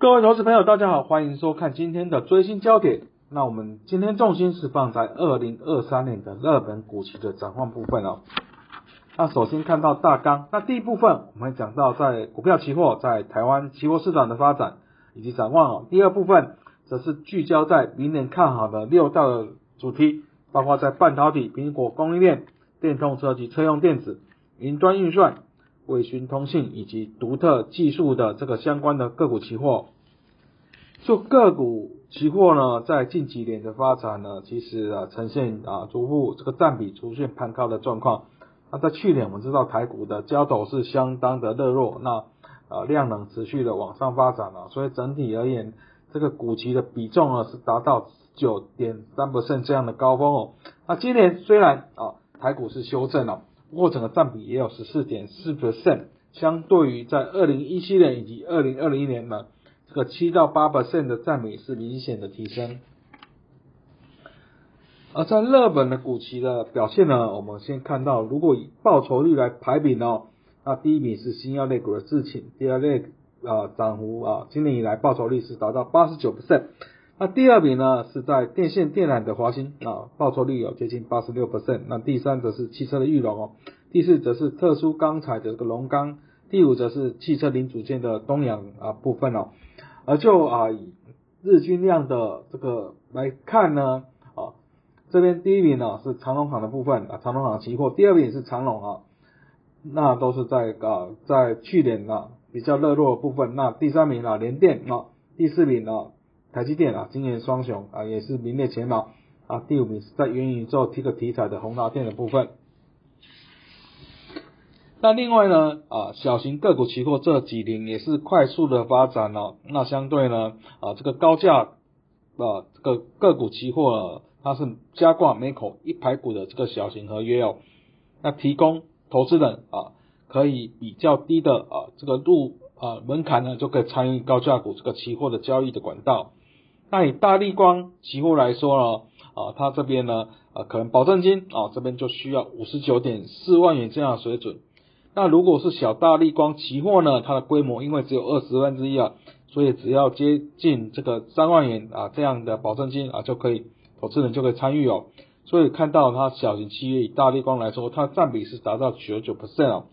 各位投资朋友，大家好，欢迎收看今天的追星焦点。那我们今天重心是放在二零二三年的日本股期的展望部分哦。那首先看到大纲，那第一部分我们讲到在股票期货在台湾期货市场的发展以及展望哦。第二部分则是聚焦在明年看好的六大主题，包括在半导体、苹果供应链、电动车及车用电子、云端运算。卫讯通信以及独特技术的这个相关的个股期货，就个股期货呢，在近几年的发展呢，其实啊呈现啊逐步这个占比出现攀高的状况。那在去年我们知道台股的交投是相当的热络，那啊量能持续的往上发展了，所以整体而言，这个股期的比重呢是达到九点三 percent 这样的高峰哦。那今年虽然啊台股是修正了。不过整个占比也有十四点四 percent，相对于在二零一七年以及二零二零年呢，这个七到八 percent 的占比是明显的提升。而在日本的股期的表现呢，我们先看到，如果以报酬率来排比呢，那第一名是新药类股的智勤，第二类啊涨幅啊，今年以来报酬率是达到八十九 percent。那第二名呢是在电线电缆的华兴啊，报酬率有接近八十六 percent。那第三则是汽车的裕隆哦，第四则是特殊钢材的这个龙钢，第五则是汽车零组件的东阳啊部分哦。而就啊以日均量的这个来看呢，啊这边第一名呢是长隆行的部分啊，长隆行期货，第二名是长隆啊，那都是在啊在去年啊比较热络的部分。那第三名啊联电啊，第四名啊。台积电啊，今年双雄啊，也是名列前茅啊。第五名是在元宇宙这个题材的宏达电的部分。那另外呢啊，小型个股期货这几年也是快速的发展了。那相对呢啊，这个高价啊这个个股期货，它是加挂每口一排股的这个小型合约哦。那提供投资人啊，可以比较低的啊这个入啊门槛呢，就可以参与高价股这个期货的交易的管道。那以大立光期货来说呢，啊，它这边呢，啊，可能保证金啊这边就需要五十九点四万元这样的水准。那如果是小大立光期货呢，它的规模因为只有二十分之一啊，所以只要接近这个三万元啊这样的保证金啊就可以，投资人就可以参与哦。所以看到它小型企业以大立光来说，它占比是达到九九 percent 哦。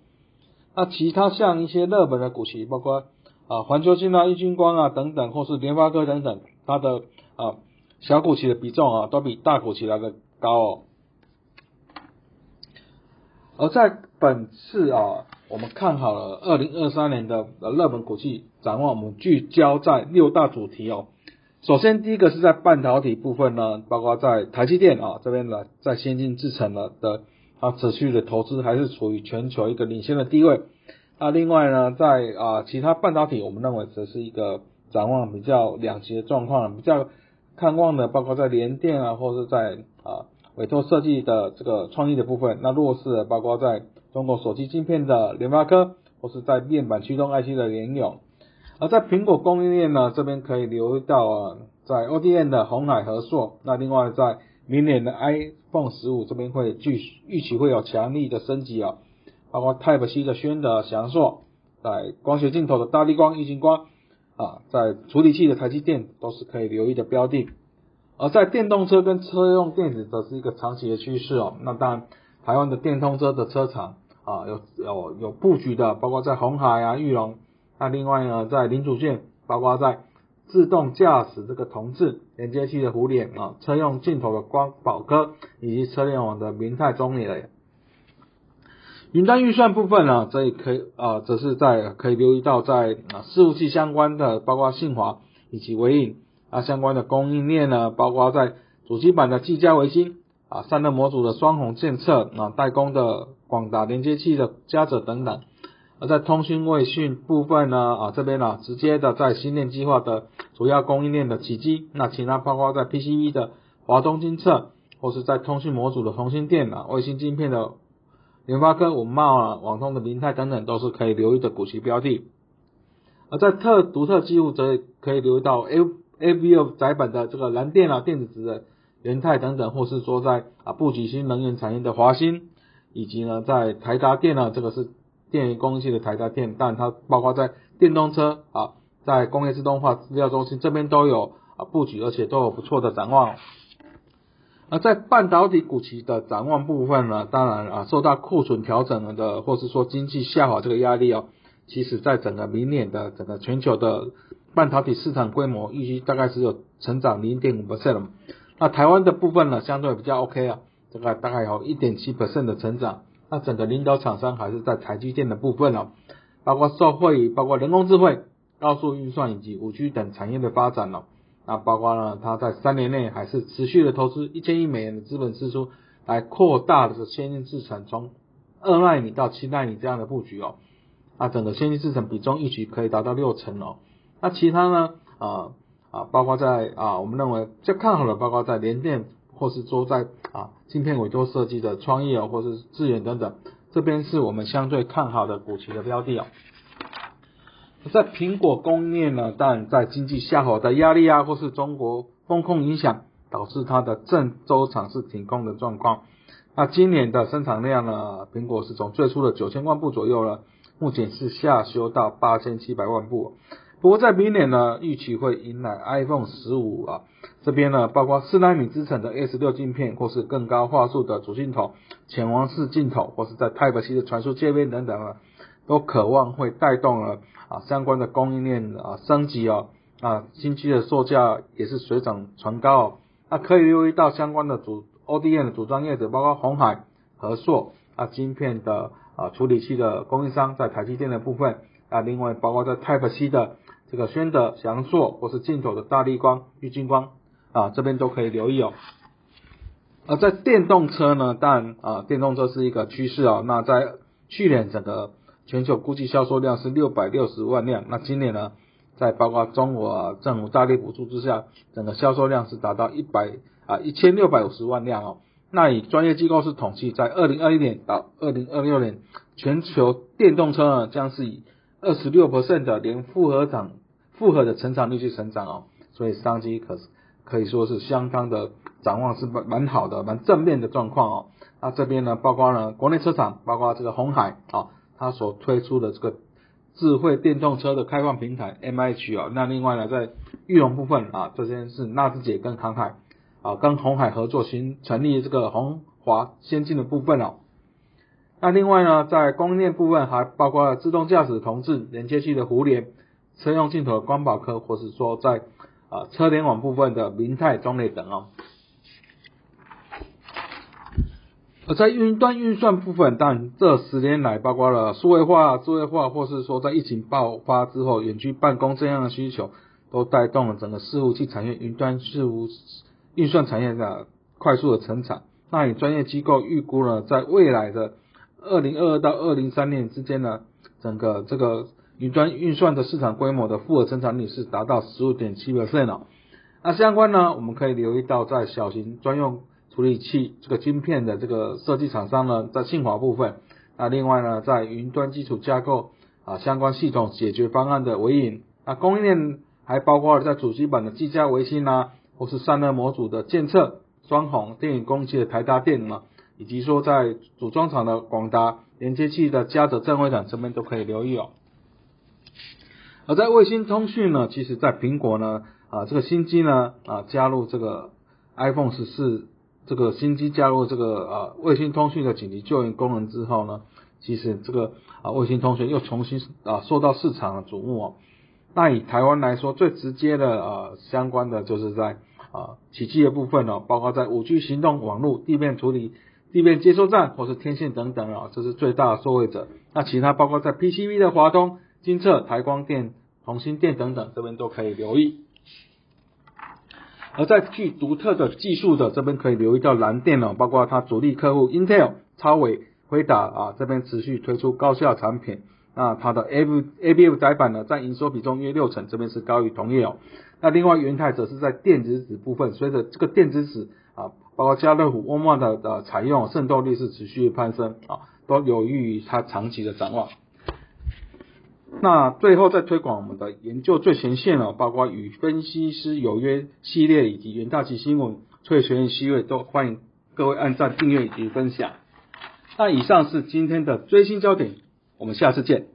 那其他像一些热门的股息，包括啊环球金啊、易军光啊等等，或是联发科等等。它的啊小股期的比重啊都比大股期来的高哦，而在本次啊我们看好了二零二三年的热门股期展望，我们聚焦在六大主题哦。首先第一个是在半导体部分呢，包括在台积电啊这边呢，在先进制程的的它持续的投资还是处于全球一个领先的地位。那另外呢，在啊其他半导体，我们认为则是一个。展望比较两极的状况，比较看望的包括在联电啊，或者在啊委托设计的这个创意的部分。那弱势的包括在中国手机晶片的联发科，或是在面板驱动 IC 的联咏。而在苹果供应链呢，这边可以留意到啊，在 ODM 的红海和硕。那另外在明年的 iPhone 十五这边会预预期会有强力的升级啊，包括 Type C 的宣的翔硕，在光学镜头的大力光、液晶光。啊，在处理器的台积电都是可以留意的标的，而在电动车跟车用电子则是一个长期的趋势哦。那当然，台湾的电动车的车厂啊，有有有布局的，包括在红海啊、玉龙。那另外呢，在零组件，包括在自动驾驶这个同志连接器的互联啊，车用镜头的光宝科，以及车联网的明泰中磊。云端预算部分呢，这里可以啊，则是在可以留意到在啊伺服器相关的，包括信华以及微影啊相关的供应链呢，包括在主机板的技嘉维新啊散热模组的双红建测啊代工的广达连接器的嘉泽等等。而在通讯卫讯部分呢啊这边呢直接的在新链计划的主要供应链的起基，那其他包括在 PCB 的华东金测，或是在通讯模组的同心电啊卫星晶片的。联发科、五茂啊、网通的明泰等等都是可以留意的股息标的，而在特独特技术则可以留意到 A A V O 窄板的这个蓝电啊、电子值的元泰等等，或是说在啊布局新能源产业的华兴，以及呢在台达电啊，这个是电源供应器的台达电，但它包括在电动车啊在工业自动化资料中心这边都有啊布局，而且都有不错的展望。而在半导体股期的展望部分呢，当然啊受到库存调整的，或是说经济下滑这个压力哦，其实在整个明年的整个全球的半导体市场规模预计大概只有成长零点五 percent。那台湾的部分呢，相对比较 OK 啊，这个大概有一点七 percent 的成长。那整个领导厂商还是在台积电的部分哦，包括受惠，包括人工智慧、高速运算以及五 G 等产业的发展哦。那包括呢，它在三年内还是持续的投资一千亿美元的资本支出，来扩大的先进制程，从二纳米到七纳米这样的布局哦。那整个先进制程比重一举可以达到六成哦。那其他呢，啊啊，包括在啊，我们认为最看好的，包括在联电，或是说在啊芯片委托设计的创意哦，或是智远等等，这边是我们相对看好的股期的标的哦。在苹果供应链呢，但在经济下滑的压力啊，或是中国风控影响，导致它的郑州厂是停工的状况。那今年的生产量呢，苹果是从最初的九千万部左右了，目前是下修到八千七百万部。不过在明年呢，预期会迎来 iPhone 十五啊，这边呢，包括四纳米制程的 S 六镜片，或是更高画素的主镜头、潜望式镜头，或是在 Type C 的传输界面等等啊。都渴望会带动了啊相关的供应链啊升级哦啊新机的售价也是水涨船高哦，那可以留意到相关的主 ODM 的组装业者，包括红海、和硕啊晶片的啊处理器的供应商，在台积电的部分啊，另外包括在 Type C 的这个宣德、翔硕或是进口的大力光、玉晶光啊这边都可以留意哦。而在电动车呢，当然啊电动车是一个趋势哦，那在去年整个全球估计销售量是六百六十万辆，那今年呢，在包括中国政府大力补助之下，整个销售量是达到一百啊一千六百五十万辆哦。那以专业机构是统计，在二零二一年到二零二六年，全球电动车呢将是以二十六 percent 的年复合长复合的成长率去成长哦，所以商机可可以说是相当的展望是蛮蛮好的，蛮正面的状况哦。那这边呢，包括呢国内车厂，包括这个红海啊。它所推出的这个智慧电动车的开放平台 M H 啊，那另外呢，在玉龙部分啊，这边是纳智捷跟航海啊，跟红海合作新成立这个红华先进的部分哦。那另外呢，在供应链部分还包括了自动驾驶同志连接器的互联、车用镜头的光宝科，或是说在啊车联网部分的明泰中类等哦。而在云端运算部分，但这十年来，包括了数位化、智慧化，或是说在疫情爆发之后，远距办公这样的需求，都带动了整个伺服器产业、云端伺服运算产业的快速的成长。那以专业机构预估呢，在未来的二零二二到二零三年之间呢，整个这个云端运算的市场规模的复合增长率是达到十五点七 percent 哦。那相关呢，我们可以留意到在小型专用。处理器这个晶片的这个设计厂商呢，在信华部分，那另外呢，在云端基础架构啊相关系统解决方案的微影，那供应链还包括了在主机板的技嘉微星啊，或是散热模组的建测双红电影工器的台达电嘛，以及说在组装厂的广达连接器的嘉泽正辉厂这边都可以留意哦。而在卫星通讯呢，其实在苹果呢啊这个新机呢啊加入这个 iPhone 十四。这个新机加入这个啊卫星通讯的紧急救援功能之后呢，其实这个啊卫星通讯又重新啊受到市场的瞩目哦。那以台湾来说，最直接的啊相关的就是在啊起机的部分哦，包括在五 G 行动网络、地面处理、地面接收站或是天线等等啊，这是最大的受惠者。那其他包括在 PCB 的华东、金策、台光电、红星电等等，这边都可以留意。而在具独特的技术的这边可以留意到蓝电哦，包括它主力客户 Intel、超伟、辉达啊这边持续推出高效产品，那它的 A A B F 载板呢占营收比重约六成，这边是高于同业哦。那另外元泰则是在电子纸部分，随着这个电子纸啊，包括家乐福、沃尔玛的的采用，渗透率是持续攀升啊，都有利于它长期的展望。那最后再推广我们的研究最前线了，包括与分析师有约系列以及元大旗新闻、翠学院系列都欢迎各位按赞、订阅以及分享。那以上是今天的最新焦点，我们下次见。